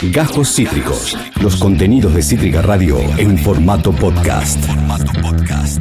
Gajos Cítricos. Los contenidos de Cítrica Radio en formato podcast.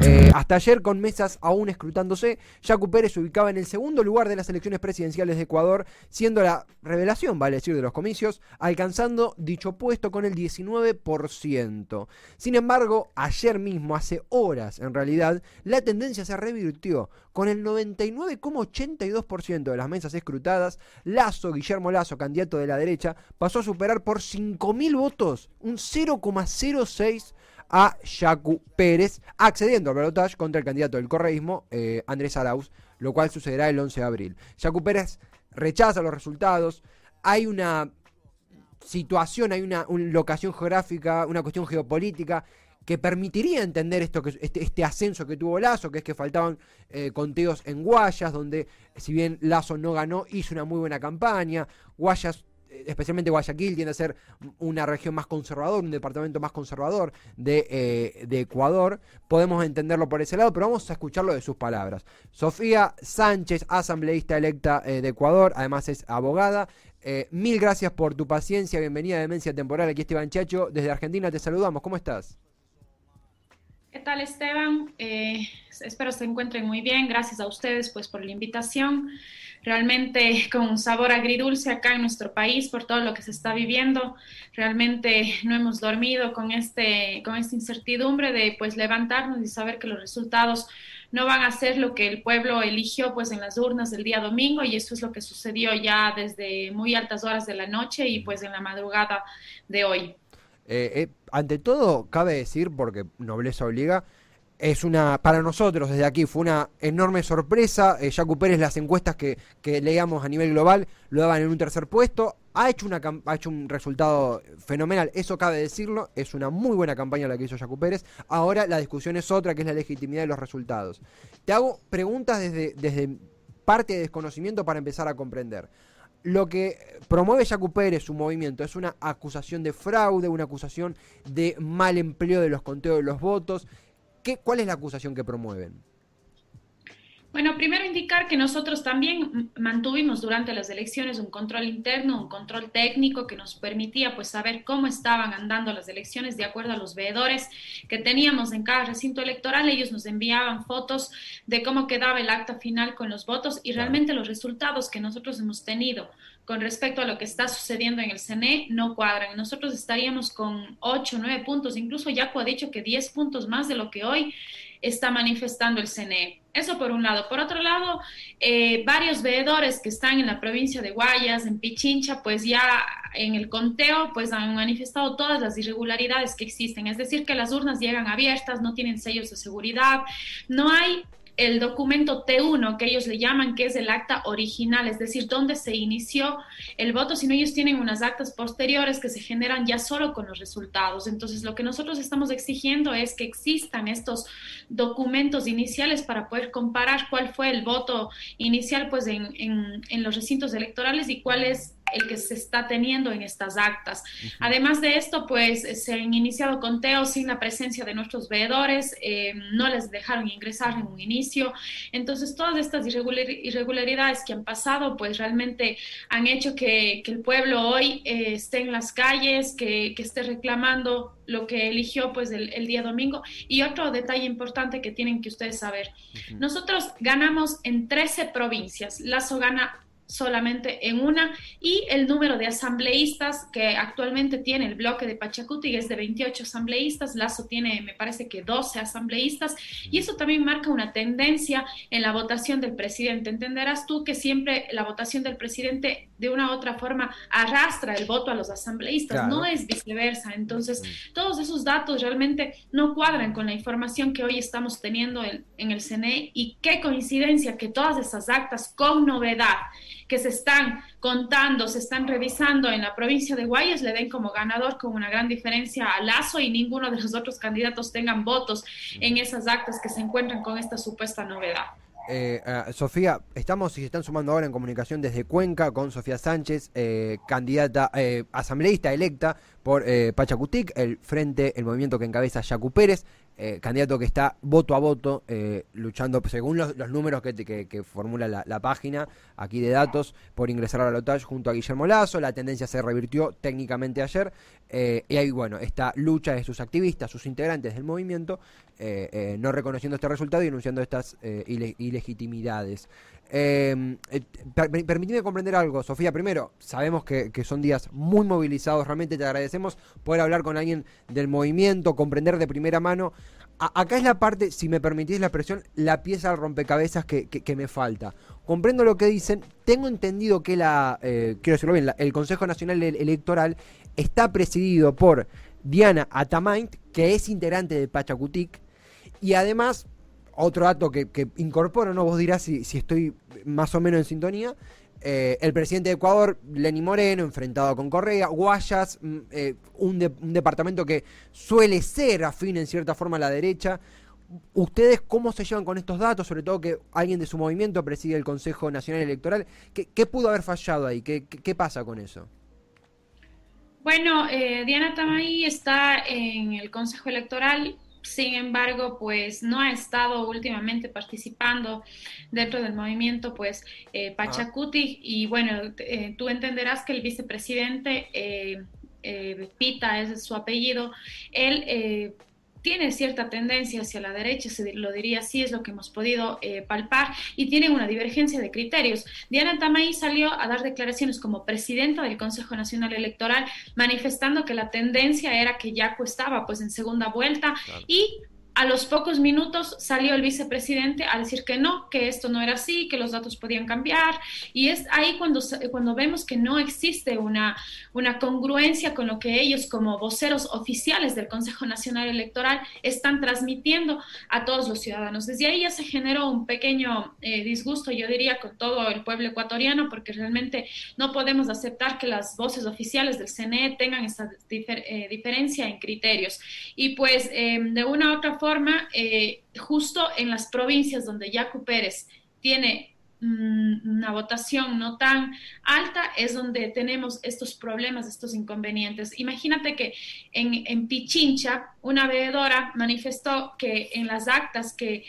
Eh, hasta ayer, con mesas aún escrutándose, Jacu Pérez se ubicaba en el segundo lugar de las elecciones presidenciales de Ecuador, siendo la revelación, vale decir, de los comicios, alcanzando dicho puesto con el 19%. Sin embargo, ayer mismo, hace horas en realidad, la tendencia se revirtió. Con el 99,82% de las mesas escrutadas, Lazo, Guillermo Lazo, candidato de la derecha, pasó a superar por 5.000 votos, un 0,06 a Yacu Pérez, accediendo al balotaje contra el candidato del correísmo, eh, Andrés Arauz, lo cual sucederá el 11 de abril. Yacu Pérez rechaza los resultados, hay una situación, hay una, locación geográfica, una cuestión geopolítica que permitiría entender esto que, este, este, ascenso que tuvo Lazo, que es que faltaban eh, conteos en Guayas, donde si bien Lazo no ganó, hizo una muy buena campaña. Guayas especialmente Guayaquil tiende a ser una región más conservadora, un departamento más conservador eh, de, Ecuador. Podemos entenderlo por ese lado, pero vamos a escucharlo de sus palabras. Sofía Sánchez, asambleísta electa eh, de Ecuador, además es abogada. Eh, mil gracias por tu paciencia, bienvenida a Demencia Temporal. Aquí Esteban Chacho, desde Argentina te saludamos. ¿Cómo estás? ¿Qué tal Esteban? espero se encuentren muy bien. Gracias a ustedes pues por la invitación realmente con un sabor agridulce acá en nuestro país por todo lo que se está viviendo. Realmente no hemos dormido con, este, con esta incertidumbre de pues levantarnos y saber que los resultados no van a ser lo que el pueblo eligió pues en las urnas del día domingo y eso es lo que sucedió ya desde muy altas horas de la noche y pues en la madrugada de hoy. Eh, eh, ante todo, cabe decir, porque nobleza obliga, es una, para nosotros desde aquí fue una enorme sorpresa. Eh, Jacu Pérez, las encuestas que, que leíamos a nivel global lo daban en un tercer puesto. Ha hecho, una, ha hecho un resultado fenomenal, eso cabe decirlo. Es una muy buena campaña la que hizo Jacu Pérez. Ahora la discusión es otra, que es la legitimidad de los resultados. Te hago preguntas desde, desde parte de desconocimiento para empezar a comprender. Lo que promueve Jacu Pérez, su movimiento, es una acusación de fraude, una acusación de mal empleo de los conteos de los votos ¿Cuál es la acusación que promueven? Bueno, primero indicar que nosotros también mantuvimos durante las elecciones un control interno, un control técnico que nos permitía pues saber cómo estaban andando las elecciones de acuerdo a los veedores que teníamos en cada recinto electoral. Ellos nos enviaban fotos de cómo quedaba el acta final con los votos y realmente los resultados que nosotros hemos tenido con respecto a lo que está sucediendo en el CNE no cuadran. Nosotros estaríamos con 8, 9 puntos, incluso Yaco ha dicho que 10 puntos más de lo que hoy está manifestando el CNE. Eso por un lado. Por otro lado, eh, varios veedores que están en la provincia de Guayas, en Pichincha, pues ya en el conteo, pues han manifestado todas las irregularidades que existen. Es decir, que las urnas llegan abiertas, no tienen sellos de seguridad, no hay el documento T1, que ellos le llaman, que es el acta original, es decir, donde se inició el voto, sino ellos tienen unas actas posteriores que se generan ya solo con los resultados. Entonces, lo que nosotros estamos exigiendo es que existan estos documentos iniciales para poder comparar cuál fue el voto inicial pues, en, en, en los recintos electorales y cuál es el que se está teniendo en estas actas. Además de esto, pues se han iniciado conteos sin la presencia de nuestros veedores, eh, no les dejaron ingresar en un inicio. Entonces, todas estas irregularidades que han pasado, pues realmente han hecho que, el pueblo hoy eh, esté en las calles, que, esté reclamando lo que eligió pues el, día domingo. Y otro detalle importante que tienen que ustedes saber, nosotros ganamos en 13 provincias, Lazo gana solamente en una y el número de asambleístas que actualmente tiene el bloque de Pachacuti es de 28 asambleístas, Lazo tiene me parece que 12 asambleístas y eso también marca una tendencia en la votación del presidente. Entenderás tú que siempre la votación del presidente de una u otra forma arrastra el voto a los asambleístas, no es viceversa. Entonces, todos esos datos realmente no cuadran con la información que hoy estamos teniendo en, en el CNE y qué coincidencia que todas esas actas con novedad que se están contando, se están revisando en la provincia de Guayas, le den como ganador con una gran diferencia a Lazo y ninguno de los otros candidatos tengan votos en esas actas que se encuentran con esta supuesta novedad. Eh, eh, Sofía, estamos y se están sumando ahora en comunicación desde Cuenca con Sofía Sánchez, eh, candidata, asambleísta electa por Pachacutic, el frente, el movimiento que encabeza Yacu Pérez. Eh, candidato que está voto a voto, eh, luchando según los, números que, formula la, página aquí de datos por ingresar a la lotage junto a Guillermo Lazo. La tendencia se revirtió técnicamente ayer eh, y ahí, bueno, esta lucha de sus activistas, sus integrantes del movimiento, no reconociendo este resultado y denunciando estas ilegitimidades. Eh, permíteme comprender algo, Sofía. Primero, sabemos que, son días muy movilizados. Realmente te agradecemos poder hablar con alguien del movimiento, comprender de primera mano. acá es la parte, si me permitís la expresión, la pieza al rompecabezas que, me falta. Comprendo lo que dicen. Tengo entendido que la, eh, quiero decirlo bien, el Consejo Nacional Electoral está presidido por Diana Atamaint, que es integrante de Pachacutic, y además otro dato que, incorporo, ¿no? Vos dirás si, estoy más o menos en sintonía. Eh, el presidente de Ecuador, Lenny Moreno, enfrentado con Correa, Guayas, mm, eh, un, departamento que suele ser afín en cierta forma a la derecha. ¿Ustedes cómo se llevan con estos datos? Sobre todo que alguien de su movimiento preside el Consejo Nacional Electoral. ¿Qué, pudo haber fallado ahí? ¿Qué, pasa con eso? Bueno, eh, Diana Tamay está en el Consejo Electoral sin embargo, pues no ha estado últimamente participando dentro del movimiento, pues eh, Pachacuti, y bueno, eh, tú entenderás que el vicepresidente eh, eh, Pita es su apellido, él tiene cierta tendencia hacia la derecha, se lo diría así, es lo que hemos podido eh, palpar, y tienen una divergencia de criterios. Diana Tamay salió a dar declaraciones como presidenta del Consejo Nacional Electoral, manifestando que la tendencia era que Yaco estaba pues en segunda vuelta y a los pocos minutos salió el vicepresidente a decir que no, que esto no era así, que los datos podían cambiar. Y es ahí cuando, cuando vemos que no existe una, una congruencia con lo que ellos como voceros oficiales del Consejo Nacional Electoral están transmitiendo a todos los ciudadanos. Desde ahí ya se generó un pequeño eh, disgusto, yo diría, con todo el pueblo ecuatoriano, porque realmente no podemos aceptar que las voces oficiales del CNE tengan esta eh, diferencia en criterios. Y pues eh, de una u otra forma, eh, justo en las provincias donde Yacu Pérez tiene mm, una votación no tan alta es donde tenemos estos problemas, estos inconvenientes. Imagínate que en, en Pichincha una veedora manifestó que en las actas que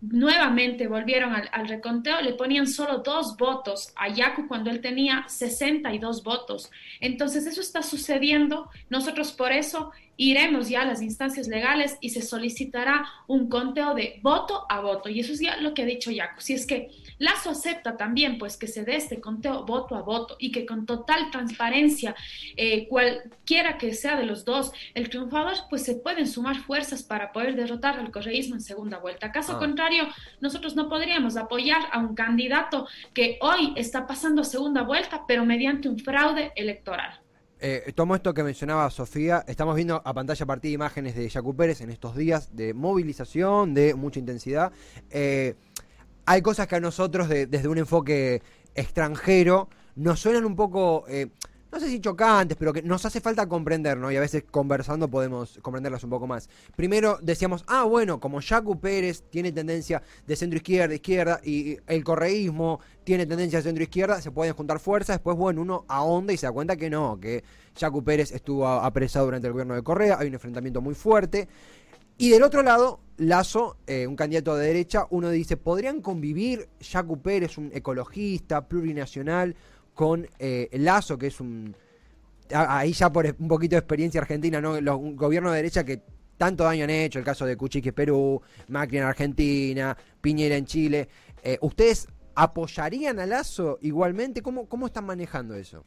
nuevamente volvieron al, reconteo, le ponían solo dos votos a Yacu cuando él tenía 62 votos. Entonces eso está sucediendo. Nosotros por eso iremos ya a las instancias legales y se solicitará un conteo de voto a voto. Y eso es ya lo que ha dicho Yacu. Si es que Lazo acepta también pues que se dé este conteo voto a voto y que con total transparencia, eh, cualquiera que sea de los dos, el triunfador pues se pueden sumar fuerzas para poder derrotar al correísmo en segunda vuelta. Caso ah. contrario, nosotros no podríamos apoyar a un candidato que hoy está pasando a segunda vuelta, pero mediante un fraude electoral. Eh, tomo esto que mencionaba Sofía. Estamos viendo a pantalla partida imágenes de Yacu Pérez en estos días de movilización, de mucha intensidad. Eh, hay cosas que a nosotros, desde un enfoque extranjero, nos suenan un poco, eh, no sé si chocantes, pero que nos hace falta comprender, ¿no? Y a veces conversando podemos comprenderlas un poco más. Primero decíamos, ah, bueno, como Jacu Pérez tiene tendencia de centro-izquierda, izquierda, y el correísmo tiene tendencia de centro-izquierda, se pueden juntar fuerzas. Después, bueno, uno ahonda y se da cuenta que no, que Jacu Pérez estuvo apresado durante el gobierno de Correa, hay un enfrentamiento muy fuerte. Y del otro lado, Lazo, eh, un candidato de derecha, uno dice, ¿podrían convivir Jacu Pérez, un ecologista plurinacional, con eh, Lazo, que es un... Ahí ya por un poquito de experiencia argentina, ¿no? Los gobiernos de derecha que tanto daño han hecho, el caso de Cuchique Perú, Macri en Argentina, Piñera en Chile. Eh, ¿Ustedes apoyarían a Lazo igualmente? ¿Cómo, ¿Cómo están manejando eso?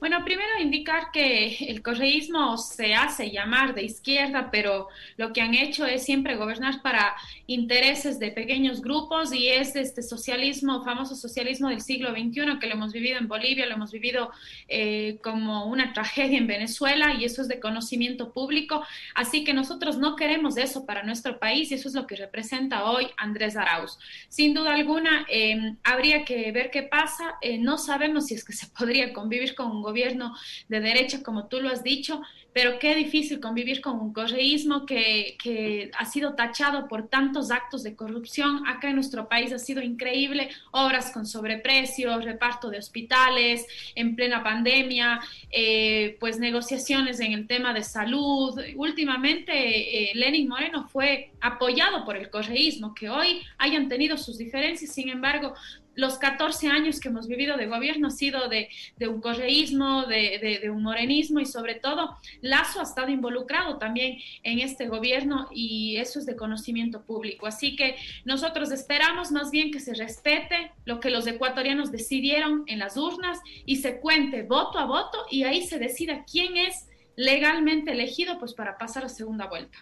Bueno, primero indicar que el correísmo se hace llamar de izquierda, pero lo que han hecho es siempre gobernar para intereses de pequeños grupos y es este socialismo, famoso socialismo del siglo XXI, que lo hemos vivido en Bolivia, lo hemos vivido eh, como una tragedia en Venezuela y eso es de conocimiento público. Así que nosotros no queremos eso para nuestro país y eso es lo que representa hoy Andrés Arauz. Sin duda alguna, eh, habría que ver qué pasa. Eh, no sabemos si es que se podría convivir con un gobierno de derecha, como tú lo has dicho, pero qué difícil convivir con un correísmo que, que, ha sido tachado por tantos actos de corrupción. Acá en nuestro país ha sido increíble, obras con sobreprecios, reparto de hospitales en plena pandemia, eh, pues negociaciones en el tema de salud. Últimamente, eh, Lenin Moreno fue apoyado por el correísmo, que hoy hayan tenido sus diferencias, sin embargo, los 14 años que hemos vivido de gobierno ha sido de, un correísmo, de, un morenismo y sobre todo Lazo ha estado involucrado también en este gobierno y eso es de conocimiento público. Así que nosotros esperamos más bien que se respete lo que los ecuatorianos decidieron en las urnas y se cuente voto a voto y ahí se decida quién es legalmente elegido pues para pasar a segunda vuelta.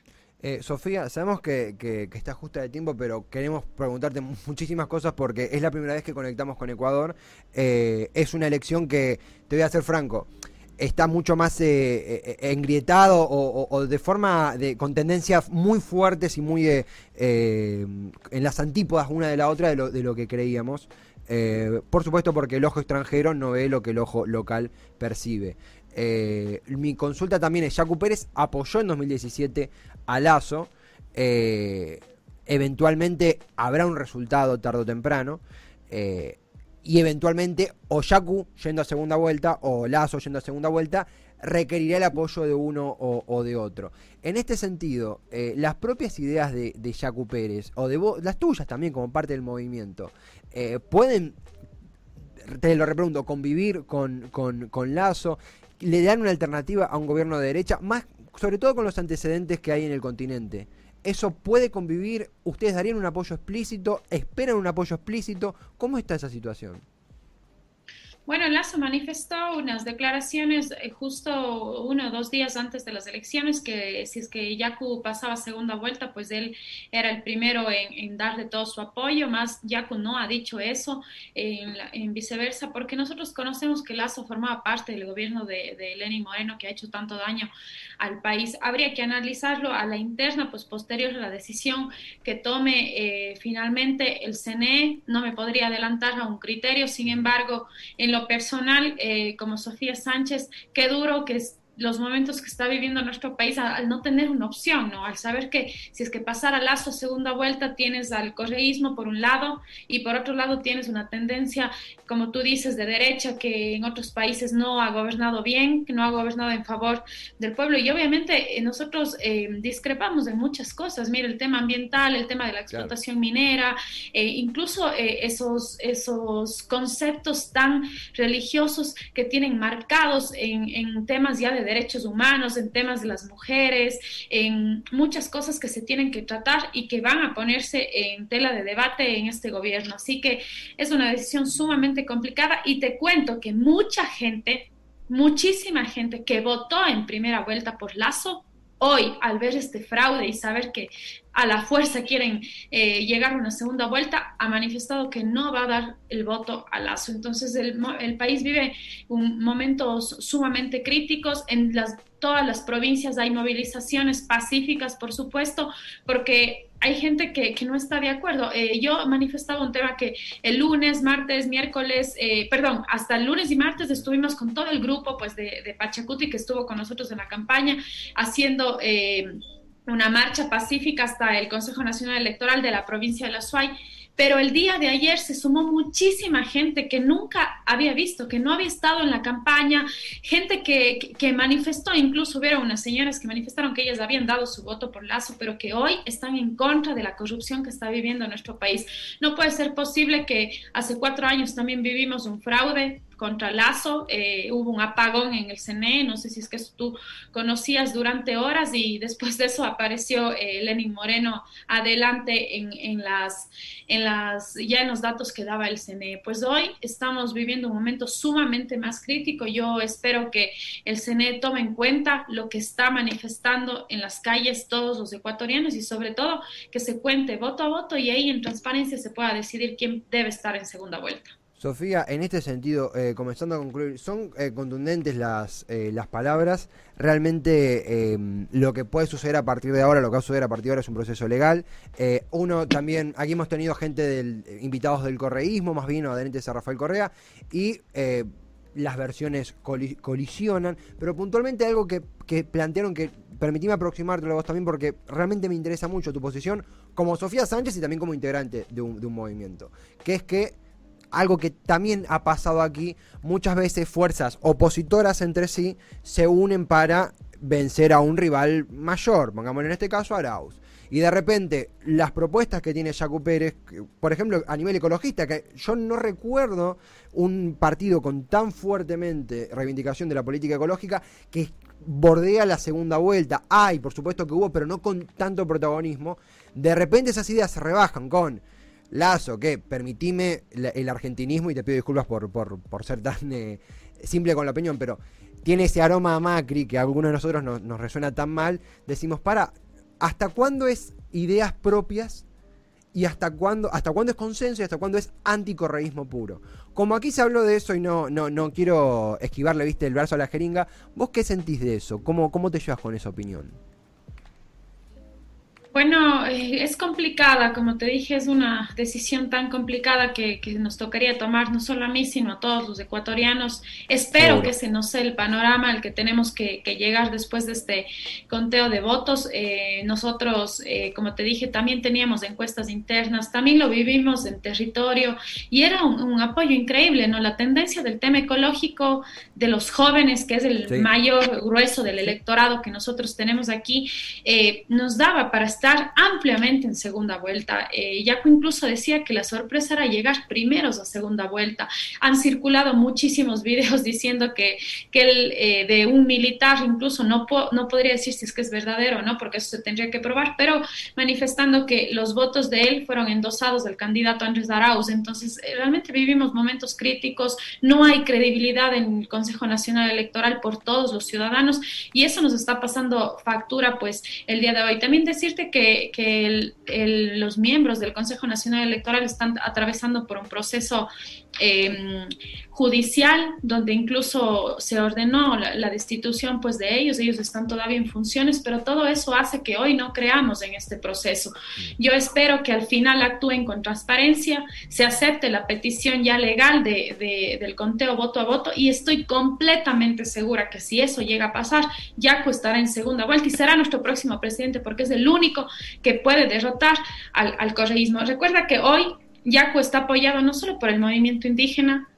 Eh, Sofía, sabemos que, que, está justa de tiempo, pero queremos preguntarte muchísimas cosas porque es la primera vez que conectamos con Ecuador. Eh, es una elección que, te voy a ser franco, está mucho más eh, engrietado o, de forma de con tendencias muy fuertes y muy en las antípodas una de la otra de lo, de lo que creíamos. por supuesto porque el ojo extranjero no ve lo que el ojo local percibe. Eh, mi consulta también es, Jacu Pérez apoyó en 2017 a Lazo, eh, eventualmente habrá un resultado tarde o temprano, eh, y eventualmente o Yacu yendo a segunda vuelta o Lazo yendo a segunda vuelta requerirá el apoyo de uno o, de otro. En este sentido, las propias ideas de, de Pérez, o de las tuyas también como parte del movimiento, pueden te lo repregunto, convivir con, con, con Lazo, le dan una alternativa a un gobierno de derecha, más sobre todo con los antecedentes que hay en el continente. ¿Eso puede convivir? ¿Ustedes darían un apoyo explícito? ¿Esperan un apoyo explícito? ¿Cómo está esa situación? Bueno, Lazo manifestó unas declaraciones eh, justo uno o dos días antes de las elecciones que si es que Yacu pasaba segunda vuelta, pues él era el primero en, darle todo su apoyo, más Yacu no ha dicho eso en, viceversa, porque nosotros conocemos que Lazo formaba parte del gobierno de, de, Lenin Moreno que ha hecho tanto daño al país. Habría que analizarlo a la interna, pues posterior a la decisión que tome eh, finalmente el CNE. No me podría adelantar a un criterio, sin embargo, en personal, eh, como Sofía Sánchez, qué duro que es los momentos que está viviendo nuestro país al, no tener una opción, ¿no? Al saber que si es que pasara Lazo segunda vuelta tienes al correísmo por un lado y por otro lado tienes una tendencia, como tú dices, de derecha que en otros países no ha gobernado bien, que no ha gobernado en favor del pueblo. Y obviamente eh, nosotros eh, discrepamos de muchas cosas, mira el tema ambiental, el tema de la explotación minera, eh, incluso esos, esos conceptos tan religiosos que tienen marcados en, en temas ya de derechos humanos, en temas de las mujeres, en muchas cosas que se tienen que tratar y que van a ponerse en tela de debate en este gobierno. Así que es una decisión sumamente complicada y te cuento que mucha gente, muchísima gente que votó en primera vuelta por Lazo, hoy al ver este fraude y saber que a la fuerza quieren eh, llegar a una segunda vuelta, ha manifestado que no va a dar el voto a Lazo. Entonces el, el país vive un, momentos sumamente críticos en las, todas las provincias hay movilizaciones pacíficas, por supuesto, porque hay gente que, no está de acuerdo. Eh, yo manifestaba un tema que el lunes, martes, miércoles, eh, perdón, hasta el lunes y martes estuvimos con todo el grupo pues, de, de Pachacuti que estuvo con nosotros en la campaña haciendo... Eh, una marcha pacífica hasta el Consejo Nacional Electoral de la provincia de La Suay, pero el día de ayer se sumó muchísima gente que nunca había visto, que no había estado en la campaña, gente que, que, manifestó, incluso hubo unas señoras que manifestaron que ellas habían dado su voto por Lazo, pero que hoy están en contra de la corrupción que está viviendo nuestro país. No puede ser posible que hace cuatro años también vivimos un fraude contra Lazo, eh, hubo un apagón en el CNE, no sé si es que tú conocías durante horas y después de eso apareció eh, Lenin Moreno adelante en, en, las, en las, ya en los datos que daba el CNE. Pues hoy estamos viviendo un momento sumamente más crítico. Yo espero que el CNE tome en cuenta lo que está manifestando en las calles todos los ecuatorianos y sobre todo que se cuente voto a voto y ahí en transparencia se pueda decidir quién debe estar en segunda vuelta. Sofía, en este sentido, eh, comenzando a concluir, son eh, contundentes las, eh, las palabras. Realmente em, lo que puede suceder a partir de ahora, lo que va a suceder a partir de ahora es un proceso legal. uno también, aquí hemos tenido gente del invitados del correísmo, más bien adherentes a Rafael Correa, y las versiones colisionan, pero puntualmente algo que, plantearon que permitíme aproximarte a vos también porque realmente me interesa mucho tu posición como Sofía Sánchez y también como integrante de un, de un movimiento, que es que algo que también ha pasado aquí, muchas veces fuerzas opositoras entre sí se unen para vencer a un rival mayor, pongamos en este caso a Arauz. Y de repente, las propuestas que tiene Jaco Pérez, por ejemplo, a nivel ecologista, que yo no recuerdo un partido con tan fuertemente reivindicación de la política ecológica que bordea la segunda vuelta. Hay, por supuesto que hubo, pero no con tanto protagonismo. De repente esas ideas se rebajan con Lazo, que permitime el argentinismo y te pido disculpas por, por, ser tan eh, simple con la opinión, pero tiene ese aroma a Macri que a algunos de nosotros nos resuena tan mal. Decimos, para, ¿hasta cuándo es ideas propias y hasta cuándo, hasta cuándo es consenso y hasta cuándo es anticorreísmo puro. Como aquí se habló de eso y no, no, no quiero esquivarle, viste, el brazo a la jeringa, ¿vos qué sentís de eso? ¿Cómo, cómo te llevas con esa opinión? Bueno, eh, es complicada, como te dije, es una decisión tan complicada que, nos tocaría tomar no solo a mí, sino a todos los ecuatorianos. Espero que ese no sea el panorama al que tenemos que, llegar después de este conteo de votos. Eh, nosotros, eh, como te dije, también teníamos encuestas internas, también lo vivimos en territorio y era un, apoyo increíble, ¿no? La tendencia del tema ecológico de los jóvenes, que es el mayor grueso del electorado que nosotros tenemos aquí, nos daba para estar ampliamente en segunda vuelta. Eh, Yaco incluso decía que la sorpresa era llegar primeros a segunda vuelta. Han circulado muchísimos videos diciendo que, que él eh, de un militar incluso no, no podría decir si es que es verdadero o no, porque eso se tendría que probar, pero manifestando que los votos de él fueron endosados del candidato Andrés Arauz. Entonces, eh, realmente vivimos momentos críticos, no hay credibilidad en el Consejo Nacional Electoral por todos los ciudadanos y eso nos está pasando factura pues el día de hoy. También decirte que que, los miembros del Consejo Nacional Electoral están atravesando por un proceso Em, judicial, donde incluso se ordenó la, destitución pues, de ellos, ellos están todavía en funciones, pero todo eso hace que hoy no creamos en este proceso. Yo espero que al final actúen con transparencia, se acepte la petición ya legal de, del conteo voto a voto y estoy completamente segura que si eso llega a pasar, Yaco estará en segunda vuelta y será nuestro próximo presidente porque es el único que puede derrotar al, al correísmo. Recuerda que hoy Yaco está apoyado no solo por el movimiento indígena,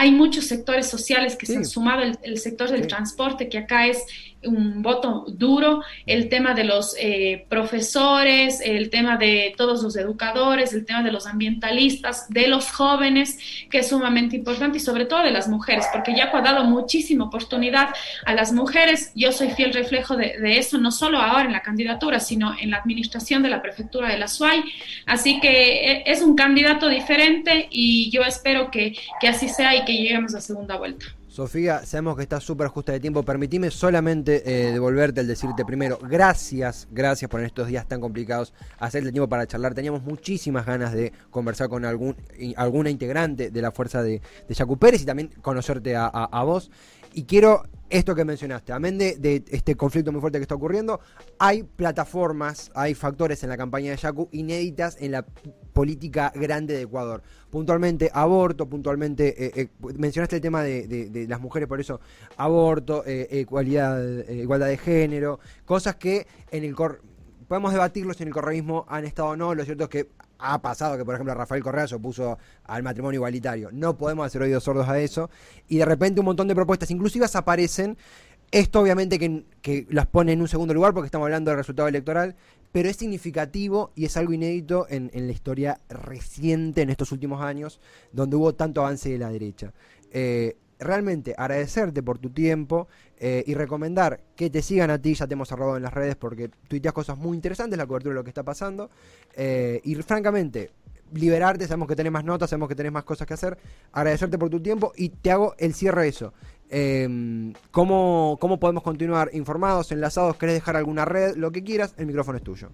hay muchos sectores sociales que se han sumado, el, sector del transporte, que acá es un voto duro, el tema de los eh, profesores, el tema de todos los educadores, el tema de los ambientalistas, de los jóvenes, que es sumamente importante, y sobre todo de las mujeres, porque Yaco ha dado muchísima oportunidad a las mujeres. Yo soy fiel reflejo de, eso, no solo ahora en la candidatura, sino en la administración de la prefectura de la SUAY. Así que eh, es un candidato diferente y yo espero que, que así sea y que lleguemos a segunda vuelta. Sofía, sabemos que está súper justa de tiempo. Permitime solamente eh, devolverte el decirte primero, gracias, gracias por en estos días tan complicados hacerte tiempo para charlar. Teníamos muchísimas ganas de conversar con algún, alguna integrante de la fuerza de, de Yacu Pérez y también conocerte a, a vos. Y quiero esto que mencionaste, amén de, este conflicto muy fuerte que está ocurriendo, hay plataformas, hay factores en la campaña de Yacu inéditas en la política grande de Ecuador. Puntualmente aborto, puntualmente, eh, eh, mencionaste el tema de, las mujeres, por eso aborto, eh, igualdad, igualdad de género, cosas que en el cor podemos debatirlo si en el correísmo han estado o no, lo cierto es que ha pasado que, por ejemplo, Rafael Correa se opuso al matrimonio igualitario. No podemos hacer oídos sordos a eso. Y de repente un montón de propuestas inclusivas aparecen. Esto obviamente que, las pone en un segundo lugar porque estamos hablando del resultado electoral, pero es significativo y es algo inédito en, la historia reciente, en estos últimos años, donde hubo tanto avance de la derecha. Eh, realmente agradecerte por tu tiempo eh, y recomendar que te sigan a ti, ya te hemos cerrado en las redes porque tuiteas cosas muy interesantes, la cobertura de lo que está pasando. Eh, y francamente, liberarte, sabemos que tenés más notas, sabemos que tenés más cosas que hacer. Agradecerte por tu tiempo y te hago el cierre de eso. Em, ¿cómo, ¿Cómo podemos continuar informados, enlazados? ¿Querés dejar alguna red? Lo que quieras, el micrófono es tuyo.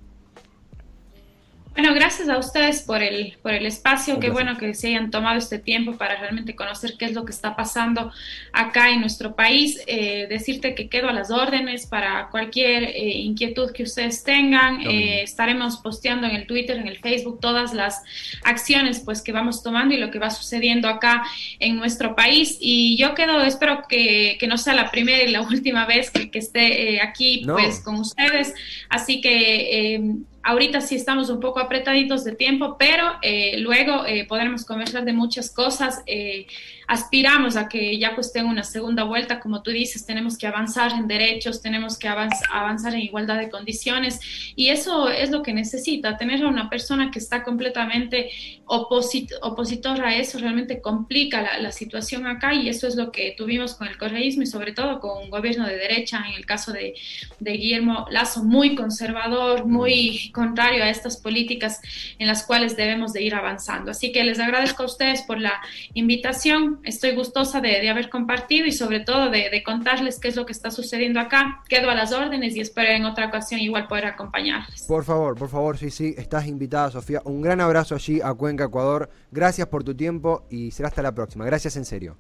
Bueno, gracias a ustedes por el, por el espacio. Qué bueno que se hayan tomado este tiempo para realmente conocer qué es lo que está pasando acá en nuestro país. Eh, decirte que quedo a las órdenes para cualquier eh, inquietud que ustedes tengan. Eh, estaremos posteando en el Twitter, en el Facebook, todas las acciones pues que vamos tomando y lo que va sucediendo acá en nuestro país. Y yo quedo, espero que, que no sea la primera y la última vez que, que esté aquí pues con ustedes. Así que Ahorita sí estamos un poco apretaditos de tiempo, pero eh, luego eh, podremos conversar de muchas cosas. Eh, aspiramos a que ya tenga una segunda vuelta, como tú dices, tenemos que avanzar en derechos, tenemos que avanzar en igualdad de condiciones y eso es lo que necesita, tener a una persona que está completamente opositora a eso realmente complica la, situación acá y eso es lo que tuvimos con el correísmo y sobre todo con un gobierno de derecha, en el caso de, de Guillermo Lazo, muy conservador, muy contrario a estas políticas en las cuales debemos de ir avanzando. Así que les agradezco a ustedes por la invitación Estoy gustosa de, haber compartido y sobre todo de, contarles qué es lo que está sucediendo acá. Quedo a las órdenes y espero en otra ocasión igual poder acompañarles. Por favor, por favor, sí, sí, estás invitada, Sofía. Un gran abrazo allí a Cuenca, Ecuador. Gracias por tu tiempo y será hasta la próxima. Gracias en serio.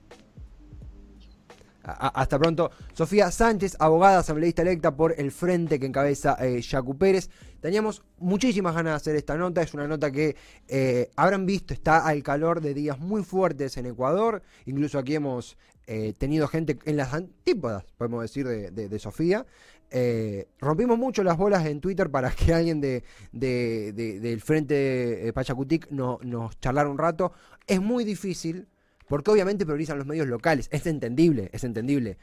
Hasta pronto. Sofía Sánchez, abogada asambleísta electa por el frente que encabeza eh, Yacu Pérez. Teníamos muchísimas ganas de hacer esta nota, es una nota que eh, habrán visto, está al calor de días muy fuertes en Ecuador, incluso aquí hemos eh, tenido gente en las antípodas, podemos decir, de, Sofía. Eh, rompimos mucho las bolas en Twitter para que alguien de, del frente Pachacutic no, nos charlara un rato. Es muy difícil, porque obviamente priorizan los medios locales, es entendible, es entendible.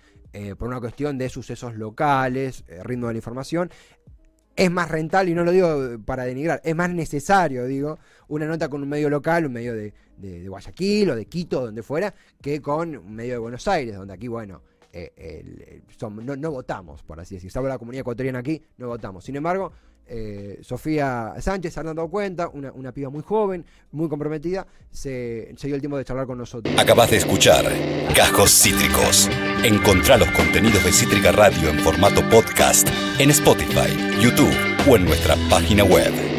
por una cuestión de sucesos locales, ritmo de la información es más rentable, y no lo digo para denigrar, es más necesario, digo, una nota con un medio local, un medio de, Guayaquil o de Quito, donde fuera, que con un medio de Buenos Aires, donde aquí, bueno, eh, no, votamos, por así decirlo. Salvo la comunidad ecuatoriana aquí, no votamos. Sin embargo, eh, Sofía Sánchez, se han dado cuenta, una, una, piba muy joven, muy comprometida, se, dio el tiempo de charlar con nosotros. Acabas de escuchar Cajos Cítricos. Encontrá los contenidos de Cítrica Radio en formato podcast en Spotify, YouTube o en nuestra página web.